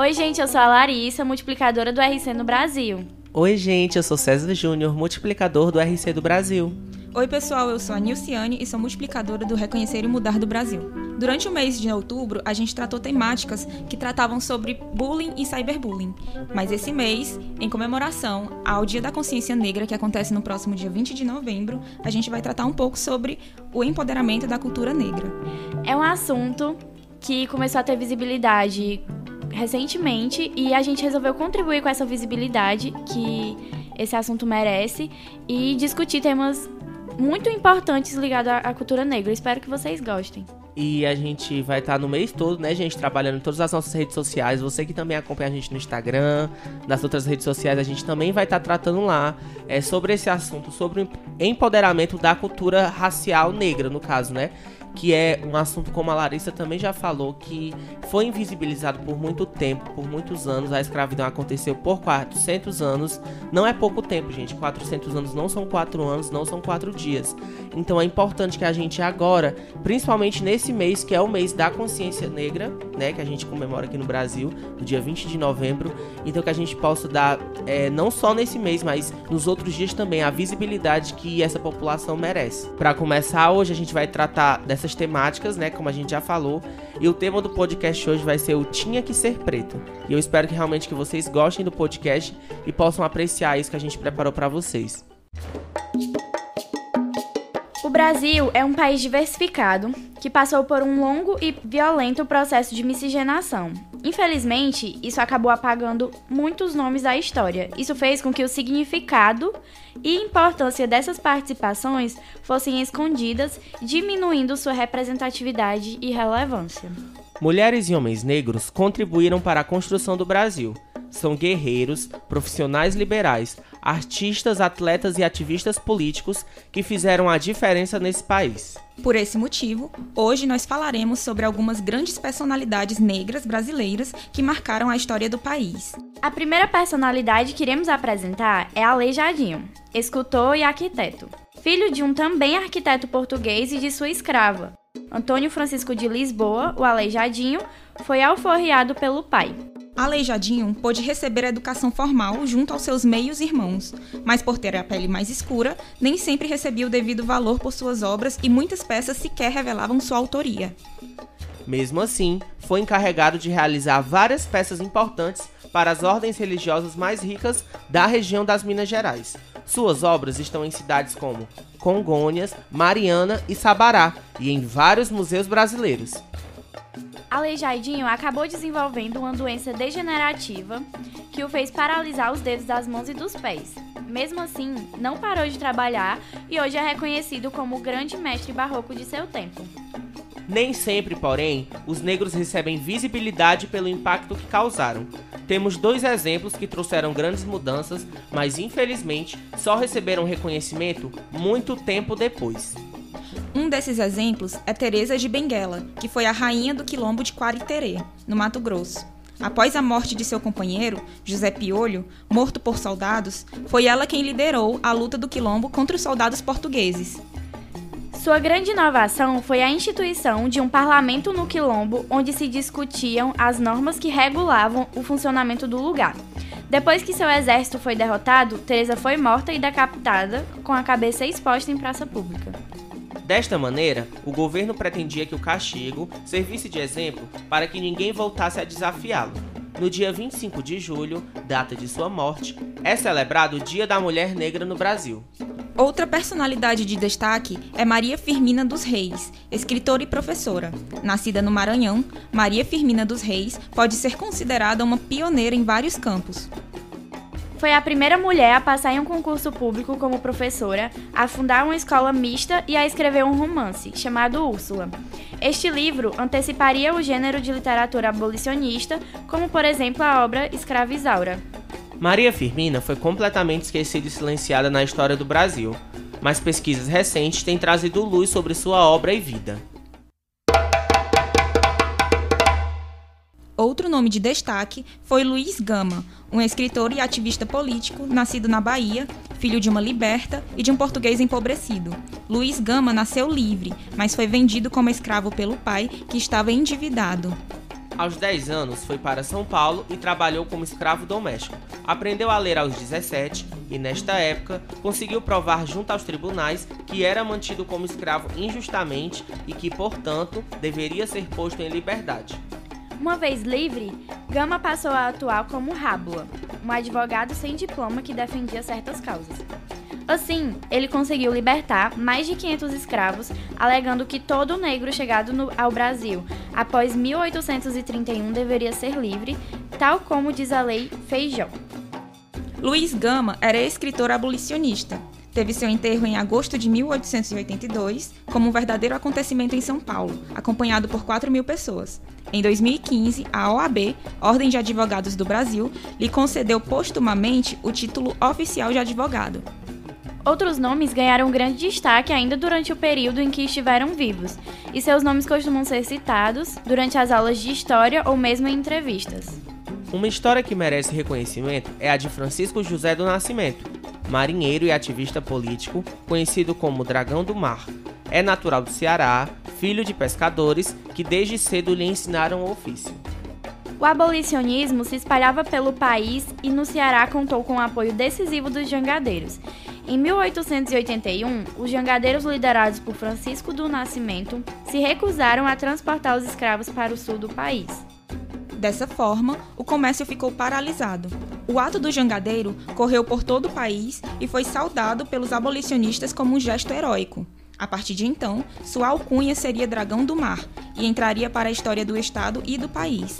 Oi, gente, eu sou a Larissa, multiplicadora do RC no Brasil. Oi, gente, eu sou César Júnior, multiplicador do RC do Brasil. Oi, pessoal, eu sou a Nilciane e sou multiplicadora do Reconhecer e Mudar do Brasil. Durante o mês de outubro, a gente tratou temáticas que tratavam sobre bullying e cyberbullying. Mas esse mês, em comemoração ao Dia da Consciência Negra, que acontece no próximo dia 20 de novembro, a gente vai tratar um pouco sobre o empoderamento da cultura negra. É um assunto que começou a ter visibilidade recentemente e a gente resolveu contribuir com essa visibilidade que esse assunto merece e discutir temas muito importantes ligados à cultura negra. Espero que vocês gostem. E a gente vai estar tá no mês todo, né, gente, trabalhando em todas as nossas redes sociais. Você que também acompanha a gente no Instagram, nas outras redes sociais, a gente também vai estar tá tratando lá é, sobre esse assunto, sobre o empoderamento da cultura racial negra, no caso, né? Que é um assunto como a Larissa também já falou, que foi invisibilizado por muito tempo, por muitos anos. A escravidão aconteceu por 400 anos. Não é pouco tempo, gente. 400 anos não são 4 anos, não são 4 dias. Então é importante que a gente agora, principalmente nesse mês, que é o mês da consciência negra, né, que a gente comemora aqui no Brasil, no dia 20 de novembro, então que a gente possa dar, é, não só nesse mês, mas nos outros dias também, a visibilidade que essa população merece. Para começar, hoje a gente vai tratar dessa essas temáticas, né, como a gente já falou. E o tema do podcast hoje vai ser o Tinha que ser preto. E eu espero que realmente que vocês gostem do podcast e possam apreciar isso que a gente preparou para vocês. O Brasil é um país diversificado que passou por um longo e violento processo de miscigenação. Infelizmente, isso acabou apagando muitos nomes da história. Isso fez com que o significado e importância dessas participações fossem escondidas, diminuindo sua representatividade e relevância. Mulheres e homens negros contribuíram para a construção do Brasil são guerreiros, profissionais liberais, artistas, atletas e ativistas políticos que fizeram a diferença nesse país. Por esse motivo, hoje nós falaremos sobre algumas grandes personalidades negras brasileiras que marcaram a história do país. A primeira personalidade que iremos apresentar é Aleijadinho, escultor e arquiteto. Filho de um também arquiteto português e de sua escrava. Antônio Francisco de Lisboa, o Aleijadinho, foi alforriado pelo pai. Aleijadinho pôde receber educação formal junto aos seus meios irmãos, mas por ter a pele mais escura, nem sempre recebia o devido valor por suas obras e muitas peças sequer revelavam sua autoria. Mesmo assim, foi encarregado de realizar várias peças importantes para as ordens religiosas mais ricas da região das Minas Gerais. Suas obras estão em cidades como Congonhas, Mariana e Sabará e em vários museus brasileiros. Aleijadinho acabou desenvolvendo uma doença degenerativa que o fez paralisar os dedos das mãos e dos pés. Mesmo assim, não parou de trabalhar e hoje é reconhecido como o grande mestre barroco de seu tempo. Nem sempre, porém, os negros recebem visibilidade pelo impacto que causaram. Temos dois exemplos que trouxeram grandes mudanças, mas infelizmente só receberam reconhecimento muito tempo depois. Um desses exemplos é Teresa de Benguela, que foi a rainha do quilombo de Quariterê, no Mato Grosso. Após a morte de seu companheiro, José Piolho, morto por soldados, foi ela quem liderou a luta do quilombo contra os soldados portugueses. Sua grande inovação foi a instituição de um parlamento no quilombo onde se discutiam as normas que regulavam o funcionamento do lugar. Depois que seu exército foi derrotado, Teresa foi morta e decapitada, com a cabeça exposta em praça pública. Desta maneira, o governo pretendia que o castigo servisse de exemplo para que ninguém voltasse a desafiá-lo. No dia 25 de julho, data de sua morte, é celebrado o Dia da Mulher Negra no Brasil. Outra personalidade de destaque é Maria Firmina dos Reis, escritora e professora. Nascida no Maranhão, Maria Firmina dos Reis pode ser considerada uma pioneira em vários campos. Foi a primeira mulher a passar em um concurso público como professora, a fundar uma escola mista e a escrever um romance, chamado Úrsula. Este livro anteciparia o gênero de literatura abolicionista, como por exemplo a obra Escravizaura. Maria Firmina foi completamente esquecida e silenciada na história do Brasil, mas pesquisas recentes têm trazido luz sobre sua obra e vida. Nome de destaque foi Luiz Gama, um escritor e ativista político nascido na Bahia, filho de uma liberta e de um português empobrecido. Luiz Gama nasceu livre, mas foi vendido como escravo pelo pai, que estava endividado. Aos 10 anos, foi para São Paulo e trabalhou como escravo doméstico. Aprendeu a ler aos 17 e, nesta época, conseguiu provar junto aos tribunais que era mantido como escravo injustamente e que, portanto, deveria ser posto em liberdade. Uma vez livre, Gama passou a atuar como Rábula, um advogado sem diploma que defendia certas causas. Assim, ele conseguiu libertar mais de 500 escravos, alegando que todo negro chegado no, ao Brasil após 1831 deveria ser livre, tal como diz a lei Feijão. Luiz Gama era escritor abolicionista. Teve seu enterro em agosto de 1882, como um verdadeiro acontecimento em São Paulo, acompanhado por 4 mil pessoas. Em 2015, a OAB, Ordem de Advogados do Brasil, lhe concedeu postumamente o título oficial de advogado. Outros nomes ganharam grande destaque ainda durante o período em que estiveram vivos, e seus nomes costumam ser citados durante as aulas de história ou mesmo em entrevistas. Uma história que merece reconhecimento é a de Francisco José do Nascimento, marinheiro e ativista político, conhecido como Dragão do Mar. É natural do Ceará, filho de pescadores que desde cedo lhe ensinaram o ofício. O abolicionismo se espalhava pelo país e no Ceará contou com o apoio decisivo dos jangadeiros. Em 1881, os jangadeiros liderados por Francisco do Nascimento se recusaram a transportar os escravos para o sul do país. Dessa forma, o comércio ficou paralisado. O ato do jangadeiro correu por todo o país e foi saudado pelos abolicionistas como um gesto heróico. A partir de então, sua alcunha seria Dragão do Mar e entraria para a história do estado e do país.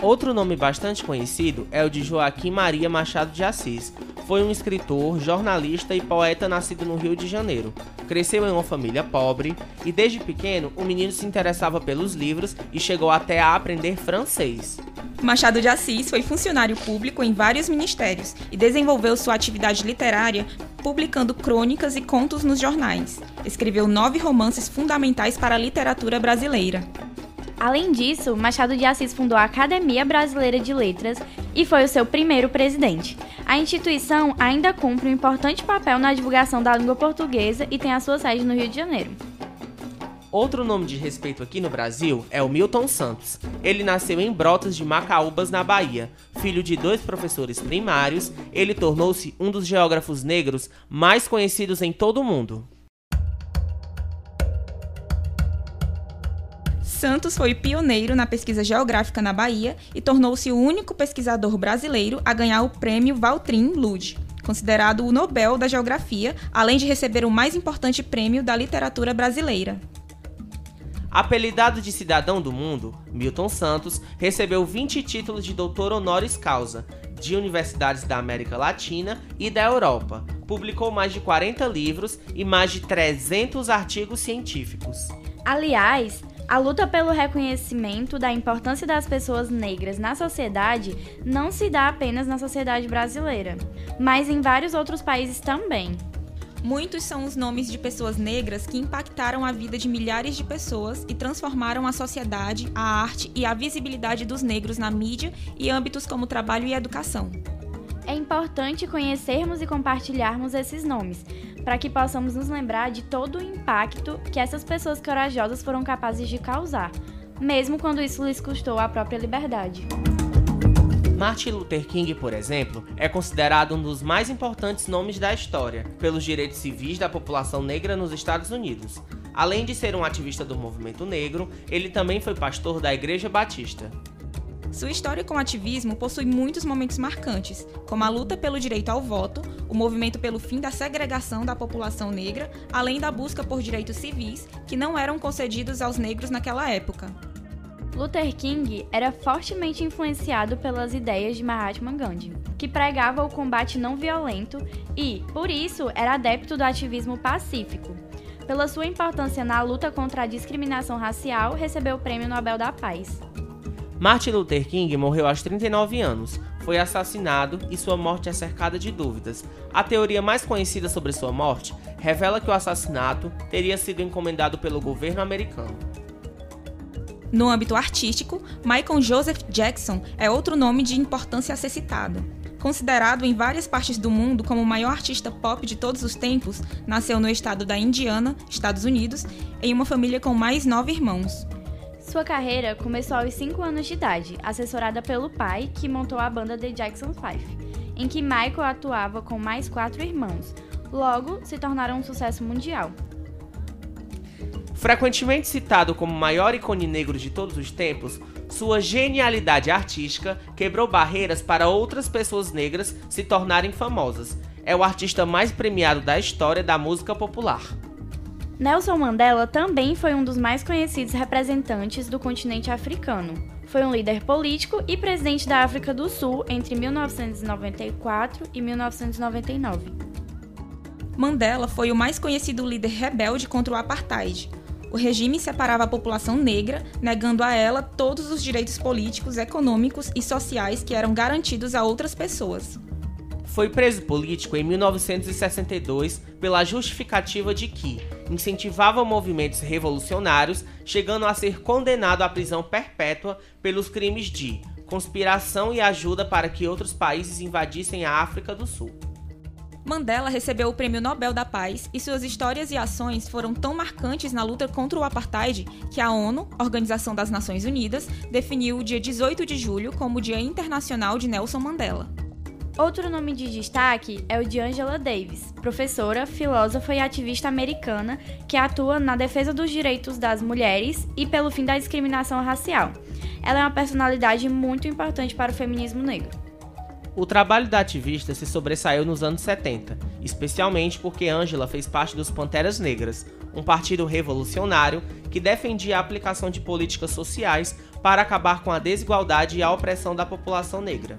Outro nome bastante conhecido é o de Joaquim Maria Machado de Assis. Foi um escritor, jornalista e poeta nascido no Rio de Janeiro. Cresceu em uma família pobre e desde pequeno o menino se interessava pelos livros e chegou até a aprender francês. Machado de Assis foi funcionário público em vários ministérios e desenvolveu sua atividade literária publicando crônicas e contos nos jornais. Escreveu nove romances fundamentais para a literatura brasileira. Além disso, Machado de Assis fundou a Academia Brasileira de Letras e foi o seu primeiro presidente. A instituição ainda cumpre um importante papel na divulgação da língua portuguesa e tem a sua sede no Rio de Janeiro. Outro nome de respeito aqui no Brasil é o Milton Santos. Ele nasceu em Brotas de Macaúbas, na Bahia. Filho de dois professores primários, ele tornou-se um dos geógrafos negros mais conhecidos em todo o mundo. Santos foi pioneiro na pesquisa geográfica na Bahia e tornou-se o único pesquisador brasileiro a ganhar o prêmio Valtrin Lud, considerado o Nobel da Geografia, além de receber o mais importante prêmio da literatura brasileira. Apelidado de cidadão do mundo, Milton Santos recebeu 20 títulos de doutor honoris causa de universidades da América Latina e da Europa. Publicou mais de 40 livros e mais de 300 artigos científicos. Aliás, a luta pelo reconhecimento da importância das pessoas negras na sociedade não se dá apenas na sociedade brasileira, mas em vários outros países também. Muitos são os nomes de pessoas negras que impactaram a vida de milhares de pessoas e transformaram a sociedade, a arte e a visibilidade dos negros na mídia e âmbitos como trabalho e educação. É importante conhecermos e compartilharmos esses nomes, para que possamos nos lembrar de todo o impacto que essas pessoas corajosas foram capazes de causar, mesmo quando isso lhes custou a própria liberdade. Martin Luther King, por exemplo, é considerado um dos mais importantes nomes da história pelos direitos civis da população negra nos Estados Unidos. Além de ser um ativista do movimento negro, ele também foi pastor da Igreja Batista. Sua história com o ativismo possui muitos momentos marcantes, como a luta pelo direito ao voto, o movimento pelo fim da segregação da população negra, além da busca por direitos civis que não eram concedidos aos negros naquela época. Luther King era fortemente influenciado pelas ideias de Mahatma Gandhi, que pregava o combate não violento e, por isso, era adepto do ativismo pacífico. Pela sua importância na luta contra a discriminação racial, recebeu o Prêmio Nobel da Paz. Martin Luther King morreu aos 39 anos. Foi assassinado e sua morte é cercada de dúvidas. A teoria mais conhecida sobre sua morte revela que o assassinato teria sido encomendado pelo governo americano. No âmbito artístico, Michael Joseph Jackson é outro nome de importância a ser citado. Considerado em várias partes do mundo como o maior artista pop de todos os tempos, nasceu no estado da Indiana, Estados Unidos, em uma família com mais nove irmãos. Sua carreira começou aos 5 anos de idade, assessorada pelo pai, que montou a banda The Jackson Five, em que Michael atuava com mais quatro irmãos. Logo, se tornaram um sucesso mundial. Frequentemente citado como o maior ícone negro de todos os tempos, sua genialidade artística quebrou barreiras para outras pessoas negras se tornarem famosas. É o artista mais premiado da história da música popular. Nelson Mandela também foi um dos mais conhecidos representantes do continente africano. Foi um líder político e presidente da África do Sul entre 1994 e 1999. Mandela foi o mais conhecido líder rebelde contra o apartheid. O regime separava a população negra, negando a ela todos os direitos políticos, econômicos e sociais que eram garantidos a outras pessoas. Foi preso político em 1962 pela justificativa de que incentivava movimentos revolucionários, chegando a ser condenado à prisão perpétua pelos crimes de conspiração e ajuda para que outros países invadissem a África do Sul. Mandela recebeu o Prêmio Nobel da Paz e suas histórias e ações foram tão marcantes na luta contra o apartheid que a ONU, Organização das Nações Unidas, definiu o dia 18 de julho como o Dia Internacional de Nelson Mandela. Outro nome de destaque é o de Angela Davis, professora, filósofa e ativista americana que atua na defesa dos direitos das mulheres e pelo fim da discriminação racial. Ela é uma personalidade muito importante para o feminismo negro. O trabalho da ativista se sobressaiu nos anos 70, especialmente porque Angela fez parte dos Panteras Negras, um partido revolucionário que defendia a aplicação de políticas sociais para acabar com a desigualdade e a opressão da população negra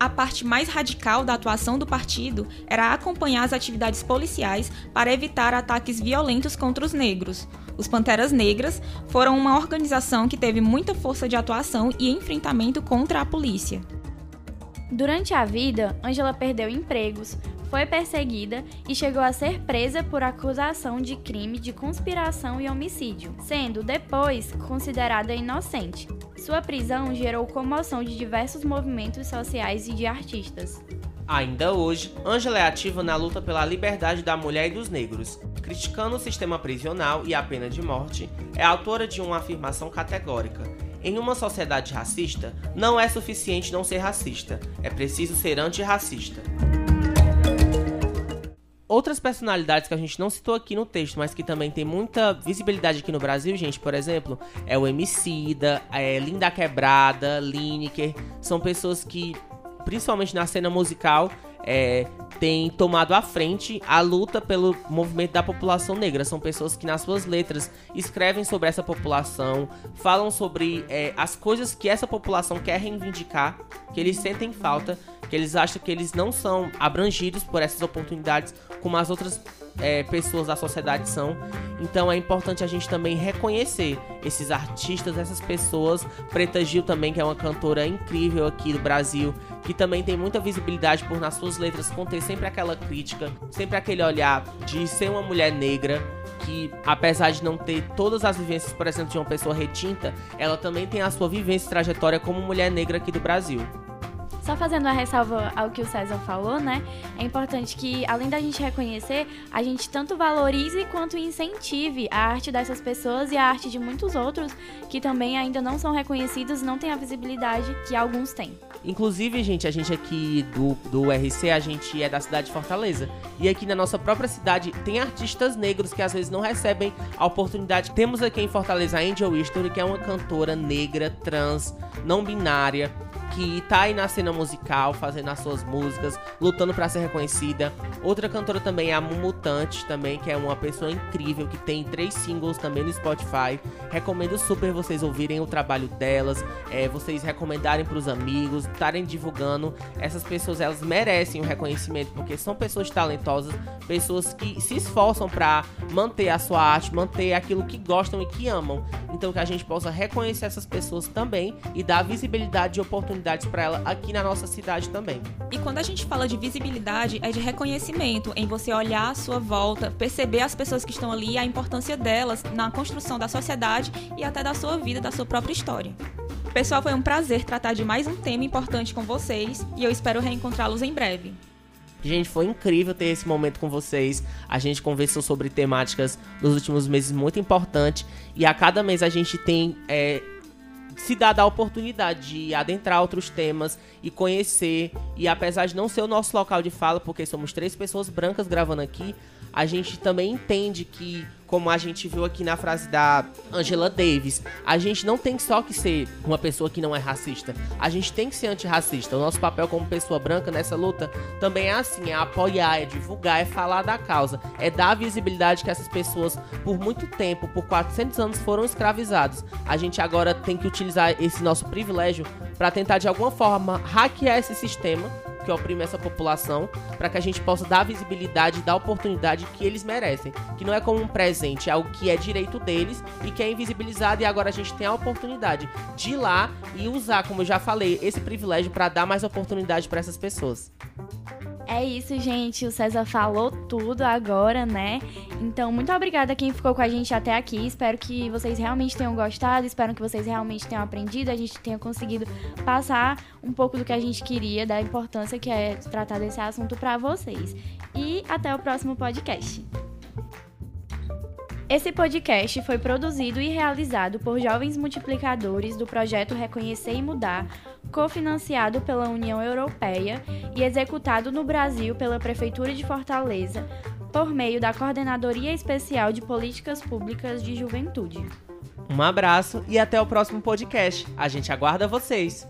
a parte mais radical da atuação do partido era acompanhar as atividades policiais para evitar ataques violentos contra os negros. Os Panteras Negras foram uma organização que teve muita força de atuação e enfrentamento contra a polícia. Durante a vida, Angela perdeu empregos, foi perseguida e chegou a ser presa por acusação de crime de conspiração e homicídio, sendo depois considerada inocente. Sua prisão gerou comoção de diversos movimentos sociais e de artistas. Ainda hoje, Angela é ativa na luta pela liberdade da mulher e dos negros. Criticando o sistema prisional e a pena de morte, é autora de uma afirmação categórica. Em uma sociedade racista, não é suficiente não ser racista, é preciso ser antirracista. Outras personalidades que a gente não citou aqui no texto, mas que também tem muita visibilidade aqui no Brasil, gente, por exemplo, é o Emicida, é Linda Quebrada, Lineker, são pessoas que, principalmente na cena musical, é, tem tomado à frente a luta pelo movimento da população negra. São pessoas que, nas suas letras, escrevem sobre essa população, falam sobre é, as coisas que essa população quer reivindicar, que eles sentem falta, que eles acham que eles não são abrangidos por essas oportunidades como as outras é, pessoas da sociedade são. Então é importante a gente também reconhecer esses artistas, essas pessoas. Preta Gil também, que é uma cantora incrível aqui do Brasil, que também tem muita visibilidade por nas suas letras conter sempre aquela crítica, sempre aquele olhar de ser uma mulher negra que, apesar de não ter todas as vivências, por exemplo, de uma pessoa retinta, ela também tem a sua vivência e trajetória como mulher negra aqui do Brasil. Só fazendo uma ressalva ao que o César falou, né? É importante que, além da gente reconhecer, a gente tanto valorize quanto incentive a arte dessas pessoas e a arte de muitos outros que também ainda não são reconhecidos não têm a visibilidade que alguns têm. Inclusive, gente, a gente aqui do, do RC, a gente é da cidade de Fortaleza. E aqui na nossa própria cidade tem artistas negros que às vezes não recebem a oportunidade. Temos aqui em Fortaleza a Angel History, que é uma cantora negra, trans, não binária que tá aí na cena musical, fazendo as suas músicas, lutando para ser reconhecida. Outra cantora também é a Mumutante, também, que é uma pessoa incrível, que tem três singles também no Spotify. Recomendo super vocês ouvirem o trabalho delas, é, vocês recomendarem para os amigos, estarem divulgando. Essas pessoas, elas merecem o reconhecimento, porque são pessoas talentosas, pessoas que se esforçam para manter a sua arte, manter aquilo que gostam e que amam. Então que a gente possa reconhecer essas pessoas também e dar visibilidade e oportunidades para ela aqui na nossa cidade também. E quando a gente fala de visibilidade, é de reconhecimento, em você olhar à sua volta, perceber as pessoas que estão ali e a importância delas na construção da sociedade e até da sua vida, da sua própria história. Pessoal, foi um prazer tratar de mais um tema importante com vocês e eu espero reencontrá-los em breve. Gente, foi incrível ter esse momento com vocês. A gente conversou sobre temáticas nos últimos meses muito importantes. E a cada mês a gente tem é, se dado a oportunidade de adentrar outros temas e conhecer. E apesar de não ser o nosso local de fala, porque somos três pessoas brancas gravando aqui, a gente também entende que, como a gente viu aqui na frase da Angela Davis, a gente não tem só que ser uma pessoa que não é racista, a gente tem que ser antirracista. O nosso papel como pessoa branca nessa luta também é assim: é apoiar, é divulgar, é falar da causa, é dar a visibilidade que essas pessoas, por muito tempo, por 400 anos, foram escravizadas. A gente agora tem que utilizar esse nosso privilégio para tentar de alguma forma hackear esse sistema que oprime essa população, para que a gente possa dar visibilidade dar oportunidade que eles merecem. Que não é como um presente, é algo que é direito deles e que é invisibilizado, e agora a gente tem a oportunidade de ir lá e usar, como eu já falei, esse privilégio para dar mais oportunidade para essas pessoas. É isso, gente. O César falou tudo agora, né? Então, muito obrigada a quem ficou com a gente até aqui. Espero que vocês realmente tenham gostado. Espero que vocês realmente tenham aprendido. A gente tenha conseguido passar um pouco do que a gente queria, da importância que é tratar desse assunto para vocês. E até o próximo podcast. Esse podcast foi produzido e realizado por jovens multiplicadores do projeto Reconhecer e Mudar, cofinanciado pela União Europeia e executado no Brasil pela Prefeitura de Fortaleza, por meio da Coordenadoria Especial de Políticas Públicas de Juventude. Um abraço e até o próximo podcast. A gente aguarda vocês!